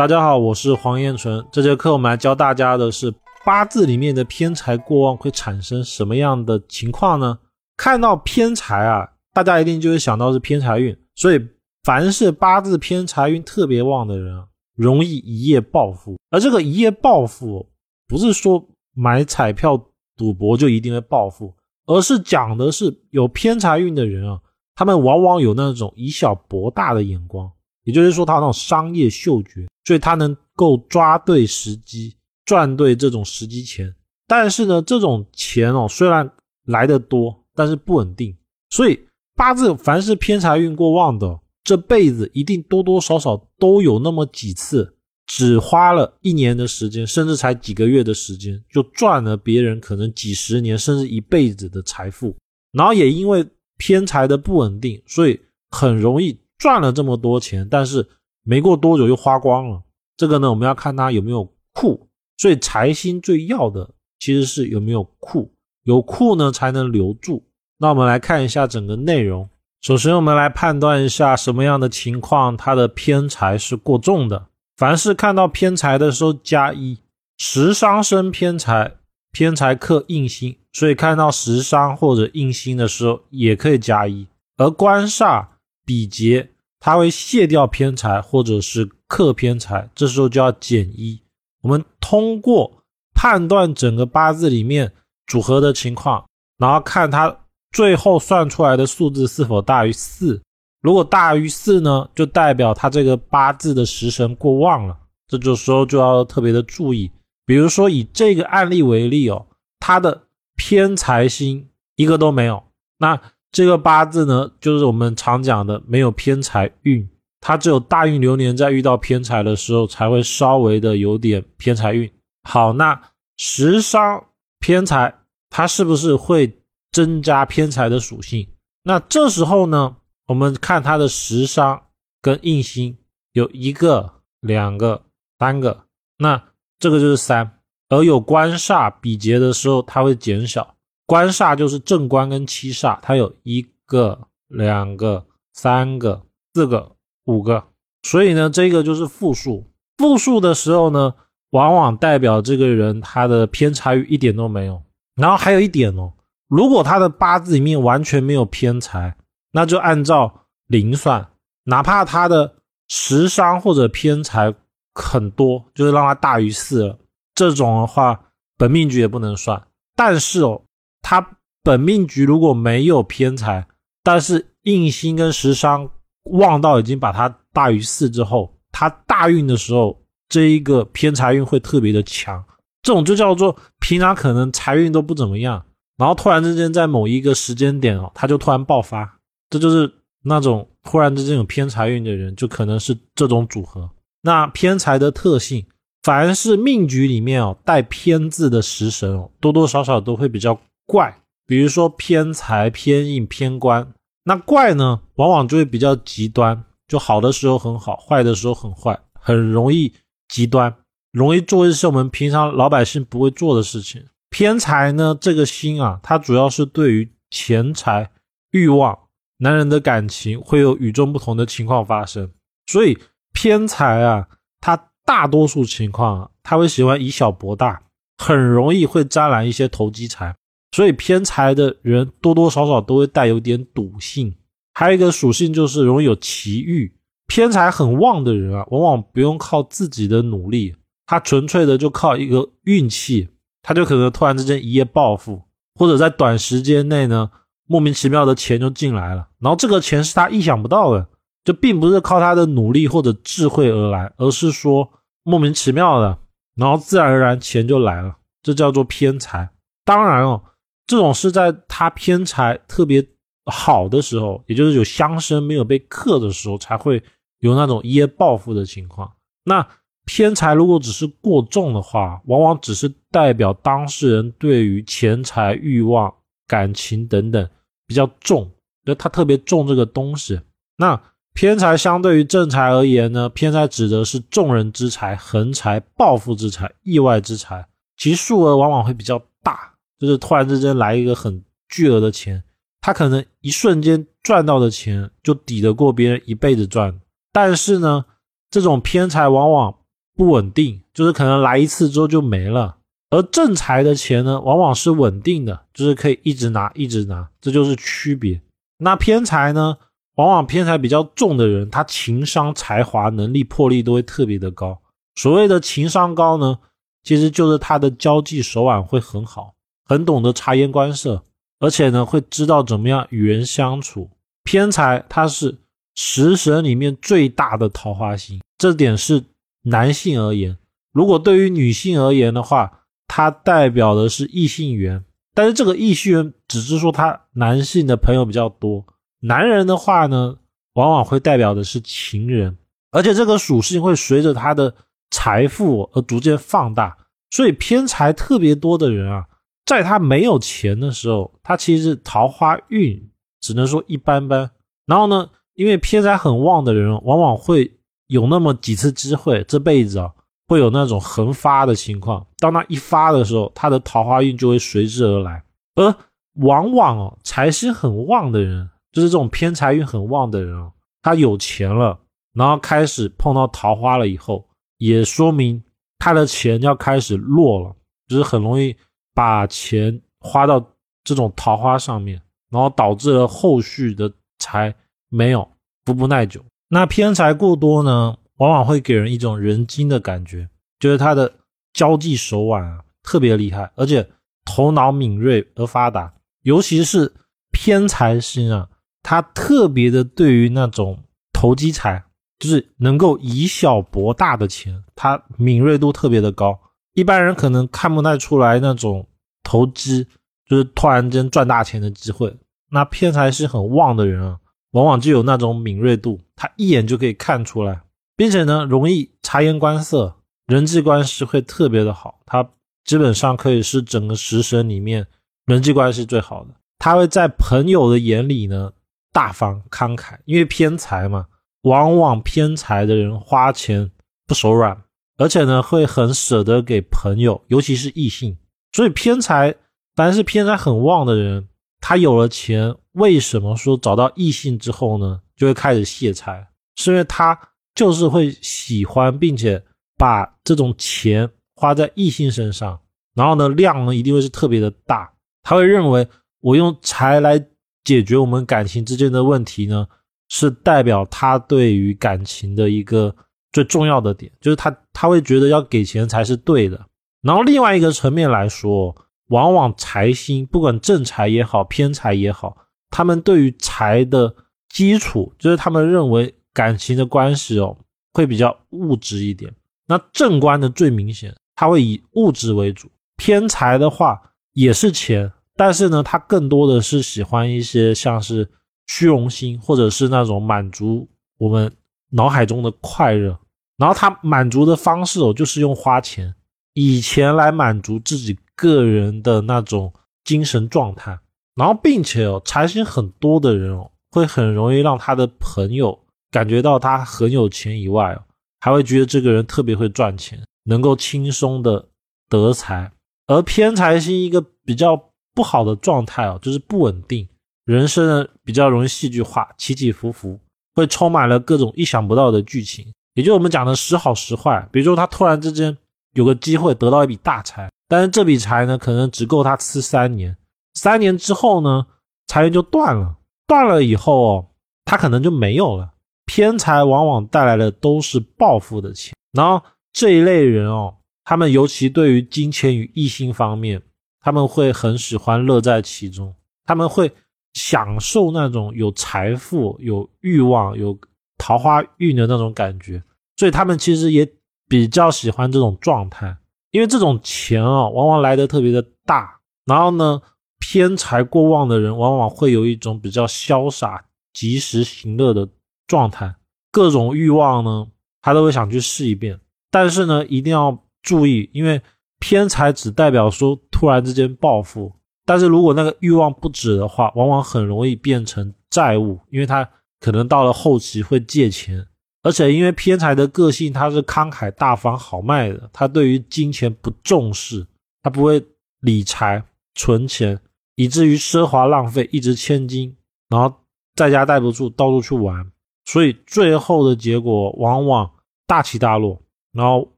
大家好，我是黄彦纯。这节课我们来教大家的是八字里面的偏财过旺会产生什么样的情况呢？看到偏财啊，大家一定就会想到是偏财运。所以，凡是八字偏财运特别旺的人，容易一夜暴富。而这个一夜暴富，不是说买彩票赌博就一定会暴富，而是讲的是有偏财运的人啊，他们往往有那种以小博大的眼光。也就是说，他那种商业嗅觉，所以他能够抓对时机，赚对这种时机钱。但是呢，这种钱哦，虽然来的多，但是不稳定。所以八字凡是偏财运过旺的，这辈子一定多多少少都有那么几次，只花了一年的时间，甚至才几个月的时间，就赚了别人可能几十年甚至一辈子的财富。然后也因为偏财的不稳定，所以很容易。赚了这么多钱，但是没过多久又花光了。这个呢，我们要看他有没有库。所以财星最要的其实是有没有库，有库呢才能留住。那我们来看一下整个内容。首先，我们来判断一下什么样的情况它的偏财是过重的。凡是看到偏财的时候加一，食伤生偏财，偏财克印星，所以看到食伤或者印星的时候也可以加一。而官煞。比劫，它会卸掉偏财或者是克偏财，这时候就要减一。我们通过判断整个八字里面组合的情况，然后看它最后算出来的数字是否大于四。如果大于四呢，就代表它这个八字的食神过旺了，这就时候就要特别的注意。比如说以这个案例为例哦，它的偏财星一个都没有，那。这个八字呢，就是我们常讲的没有偏财运，它只有大运流年在遇到偏财的时候才会稍微的有点偏财运。好，那食伤偏财，它是不是会增加偏财的属性？那这时候呢，我们看它的食伤跟印星有一个、两个、三个，那这个就是三。而有官煞比劫的时候，它会减少。官煞就是正官跟七煞，它有一个、两个、三个、四个、五个，所以呢，这个就是负数。负数的时候呢，往往代表这个人他的偏财运一点都没有。然后还有一点哦，如果他的八字里面完全没有偏财，那就按照零算，哪怕他的食伤或者偏财很多，就是让他大于四了，这种的话本命局也不能算。但是哦。他本命局如果没有偏财，但是印星跟食伤旺到已经把它大于四之后，他大运的时候，这一个偏财运会特别的强。这种就叫做平常可能财运都不怎么样，然后突然之间在某一个时间点哦，他就突然爆发。这就是那种突然之间有偏财运的人，就可能是这种组合。那偏财的特性，凡是命局里面哦带偏字的食神哦，多多少少都会比较。怪，比如说偏财、偏印、偏官，那怪呢，往往就会比较极端，就好的时候很好，坏的时候很坏，很容易极端，容易做一些我们平常老百姓不会做的事情。偏财呢，这个心啊，它主要是对于钱财、欲望、男人的感情会有与众不同的情况发生，所以偏财啊，它大多数情况啊，他会喜欢以小博大，很容易会沾染一些投机财。所以偏财的人多多少少都会带有点赌性，还有一个属性就是容易有奇遇。偏财很旺的人啊，往往不用靠自己的努力，他纯粹的就靠一个运气，他就可能突然之间一夜暴富，或者在短时间内呢，莫名其妙的钱就进来了。然后这个钱是他意想不到的，就并不是靠他的努力或者智慧而来，而是说莫名其妙的，然后自然而然钱就来了，这叫做偏财。当然哦。这种是在他偏财特别好的时候，也就是有相生没有被克的时候，才会有那种一夜暴富的情况。那偏财如果只是过重的话，往往只是代表当事人对于钱财、欲望、感情等等比较重，就他特别重这个东西。那偏财相对于正财而言呢，偏财指的是众人之财、横财、暴富之财、意外之财，其数额往往会比较大。就是突然之间来一个很巨额的钱，他可能一瞬间赚到的钱就抵得过别人一辈子赚。但是呢，这种偏财往往不稳定，就是可能来一次之后就没了。而正财的钱呢，往往是稳定的，就是可以一直拿，一直拿，这就是区别。那偏财呢，往往偏财比较重的人，他情商、才华、能力、魄力都会特别的高。所谓的情商高呢，其实就是他的交际手腕会很好，很懂得察言观色，而且呢，会知道怎么样与人相处。偏财他是食神里面最大的桃花星，这点是男性而言。如果对于女性而言的话，它代表的是异性缘，但是这个异性缘只是说他男性的朋友比较多。男人的话呢，往往会代表的是情人，而且这个属性会随着他的财富而逐渐放大。所以偏财特别多的人啊，在他没有钱的时候，他其实桃花运只能说一般般。然后呢，因为偏财很旺的人，往往会有那么几次机会，这辈子啊。会有那种横发的情况，当他一发的时候，他的桃花运就会随之而来。而往往哦，财星很旺的人，就是这种偏财运很旺的人哦，他有钱了，然后开始碰到桃花了以后，也说明他的钱要开始落了，就是很容易把钱花到这种桃花上面，然后导致了后续的财没有，不不耐久。那偏财过多呢？往往会给人一种人精的感觉，就是他的交际手腕啊特别厉害，而且头脑敏锐而发达。尤其是偏财星啊，他特别的对于那种投机财，就是能够以小博大的钱，他敏锐度特别的高。一般人可能看不太出来那种投机，就是突然间赚大钱的机会。那偏财是很旺的人啊，往往就有那种敏锐度，他一眼就可以看出来。并且呢，容易察言观色，人际关系会特别的好。他基本上可以是整个食神里面人际关系最好的。他会在朋友的眼里呢大方慷慨，因为偏财嘛，往往偏财的人花钱不手软，而且呢会很舍得给朋友，尤其是异性。所以偏财，凡是偏财很旺的人，他有了钱，为什么说找到异性之后呢就会开始泄财？是因为他。就是会喜欢，并且把这种钱花在异性身上，然后呢，量呢一定会是特别的大。他会认为我用财来解决我们感情之间的问题呢，是代表他对于感情的一个最重要的点，就是他他会觉得要给钱才是对的。然后另外一个层面来说，往往财星不管正财也好，偏财也好，他们对于财的基础，就是他们认为。感情的关系哦，会比较物质一点。那正官的最明显，他会以物质为主；偏财的话也是钱，但是呢，他更多的是喜欢一些像是虚荣心，或者是那种满足我们脑海中的快乐。然后他满足的方式哦，就是用花钱，以钱来满足自己个人的那种精神状态。然后并且哦，财星很多的人哦，会很容易让他的朋友。感觉到他很有钱以外哦，还会觉得这个人特别会赚钱，能够轻松的得财。而偏财星一个比较不好的状态哦，就是不稳定，人生呢比较容易戏剧化，起起伏伏，会充满了各种意想不到的剧情。也就是我们讲的时好时坏。比如说他突然之间有个机会得到一笔大财，但是这笔财呢可能只够他吃三年，三年之后呢财源就断了，断了以后哦他可能就没有了。偏财往往带来的都是暴富的钱，然后这一类人哦，他们尤其对于金钱与异性方面，他们会很喜欢乐在其中，他们会享受那种有财富、有欲望、有桃花运的那种感觉，所以他们其实也比较喜欢这种状态，因为这种钱啊，往往来的特别的大，然后呢，偏财过旺的人往往会有一种比较潇洒、及时行乐的。状态，各种欲望呢，他都会想去试一遍。但是呢，一定要注意，因为偏财只代表说突然之间暴富，但是如果那个欲望不止的话，往往很容易变成债务，因为他可能到了后期会借钱。而且因为偏财的个性，他是慷慨大方、豪迈的，他对于金钱不重视，他不会理财、存钱，以至于奢华浪费，一掷千金，然后在家待不住，到处去玩。所以最后的结果往往大起大落，然后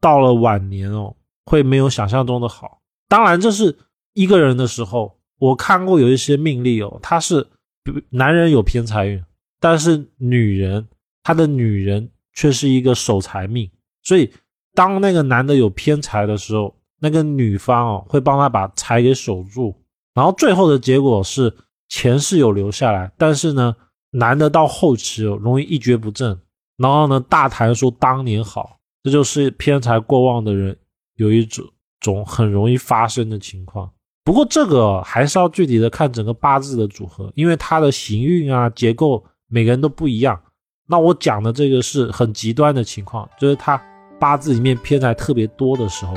到了晚年哦，会没有想象中的好。当然，这是一个人的时候，我看过有一些命例哦，他是男人有偏财运，但是女人他的女人却是一个守财命，所以当那个男的有偏财的时候，那个女方哦会帮他把财给守住，然后最后的结果是钱是有留下来，但是呢，男的到后期哦容易一蹶不振，然后呢大谈说当年好，这就是偏财过旺的人有一种。种很容易发生的情况，不过这个还是要具体的看整个八字的组合，因为它的行运啊结构每个人都不一样。那我讲的这个是很极端的情况，就是他八字里面偏财特别多的时候。